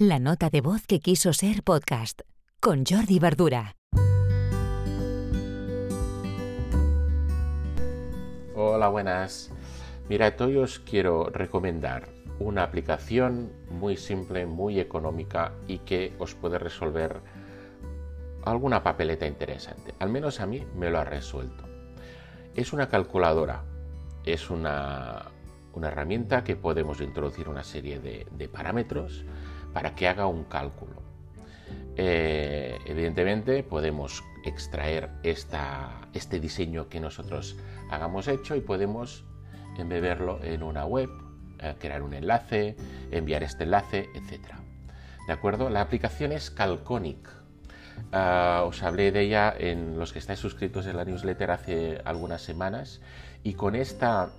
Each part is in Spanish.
La nota de voz que quiso ser podcast con Jordi Verdura. Hola, buenas. Mira, hoy os quiero recomendar una aplicación muy simple, muy económica y que os puede resolver alguna papeleta interesante. Al menos a mí me lo ha resuelto. Es una calculadora, es una, herramienta que podemos introducir una serie de, parámetros para que haga un cálculo. Eh, evidentemente podemos extraer este diseño que nosotros hagamos hecho y podemos embeberlo en una web, eh, crear un enlace, enviar este enlace, etc. ¿De acuerdo? La aplicación es Calconic. Ah, os hablé de ella en los que estáis suscritos en la newsletter hace algunas semanas y con esta,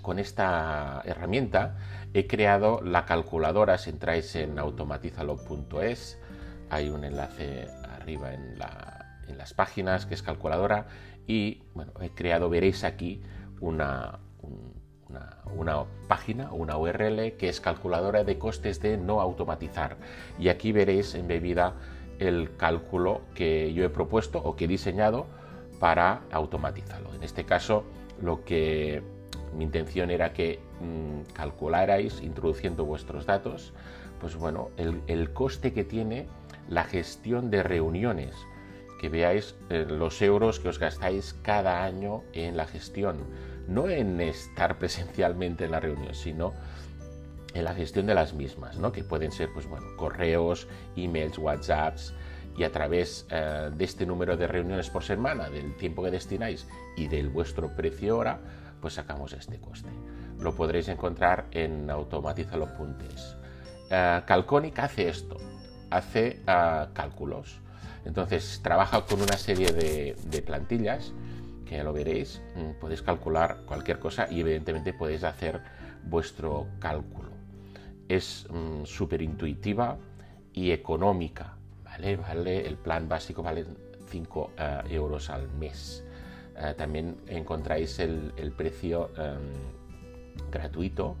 con esta herramienta he creado la calculadora. Si entráis en automatizalo.es, hay un enlace arriba en, las páginas que es calculadora y bueno, he creado, veréis aquí una, una, página, una URL que es calculadora de costes de no automatizar. Y aquí veréis embebida el cálculo que yo he propuesto o que he diseñado para automatizarlo. En este caso, lo que mi intención era que mm, calcularais introduciendo vuestros datos, pues bueno, el, coste que tiene la gestión de reuniones, que veáis eh, los euros que os gastáis cada año en la gestión, no en estar presencialmente en la reunión, sino en la gestión de las mismas, ¿no? que pueden ser pues, bueno, correos, emails, WhatsApps, y a través eh, de este número de reuniones por semana, del tiempo que destináis y del vuestro precio hora, pues sacamos este coste. Lo podréis encontrar en automatizalo.es. Uh, Calconic hace esto, hace eh, cálculos. Entonces trabaja con una serie de, plantillas, que ya lo veréis, mm, podéis calcular cualquier cosa y evidentemente podéis hacer vuestro cálculo es mm, súper intuitiva y económica, ¿vale? ¿vale? El plan básico vale 5 eh, euros al mes. Eh, también encontráis el, precio em, gratuito,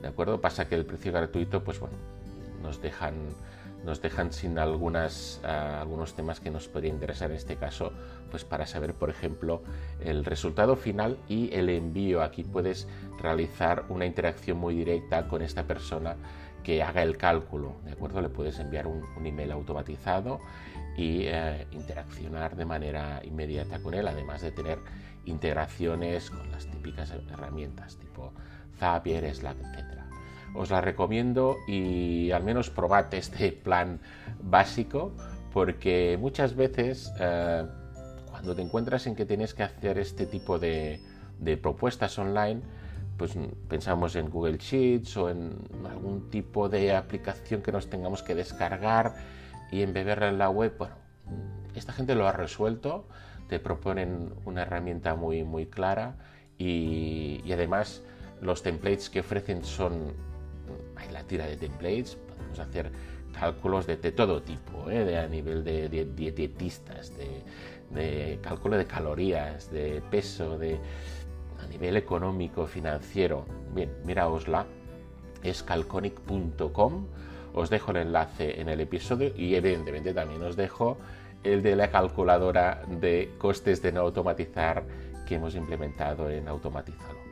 ¿de acuerdo? Pasa que el precio gratuito, pues bueno, nos dejan, nos dejan sin algunas, eh, algunos temas que nos podría interesar en este caso, pues para saber, por ejemplo, el resultado final y el envío. Aquí puedes realizar una interacción muy directa con esta persona que haga el cálculo, ¿de acuerdo? Le puedes enviar un, email automatizado y eh, interaccionar de manera inmediata con él, además de tener integraciones con las típicas herramientas tipo Zapier, Slack, etc. Os la recomiendo y al menos probad este plan básico porque muchas veces eh, cuando te encuentras en que tienes que hacer este tipo de, propuestas online, pues pensamos en Google Sheets o en algún tipo de aplicación que nos tengamos que descargar y embeberla en la web. Bueno, esta gente lo ha resuelto, te proponen una herramienta muy, muy clara y, además los templates que ofrecen son, hay la tira de templates, podemos hacer cálculos de, todo tipo, ¿eh? de, a nivel de, de dietistas, de, de cálculo de calorías, de peso, de a nivel económico, financiero. Bien, miraosla, es calconic.com. Os dejo el enlace en el episodio y evidentemente también os dejo el de la calculadora de costes de no automatizar que hemos implementado en Automatizalo.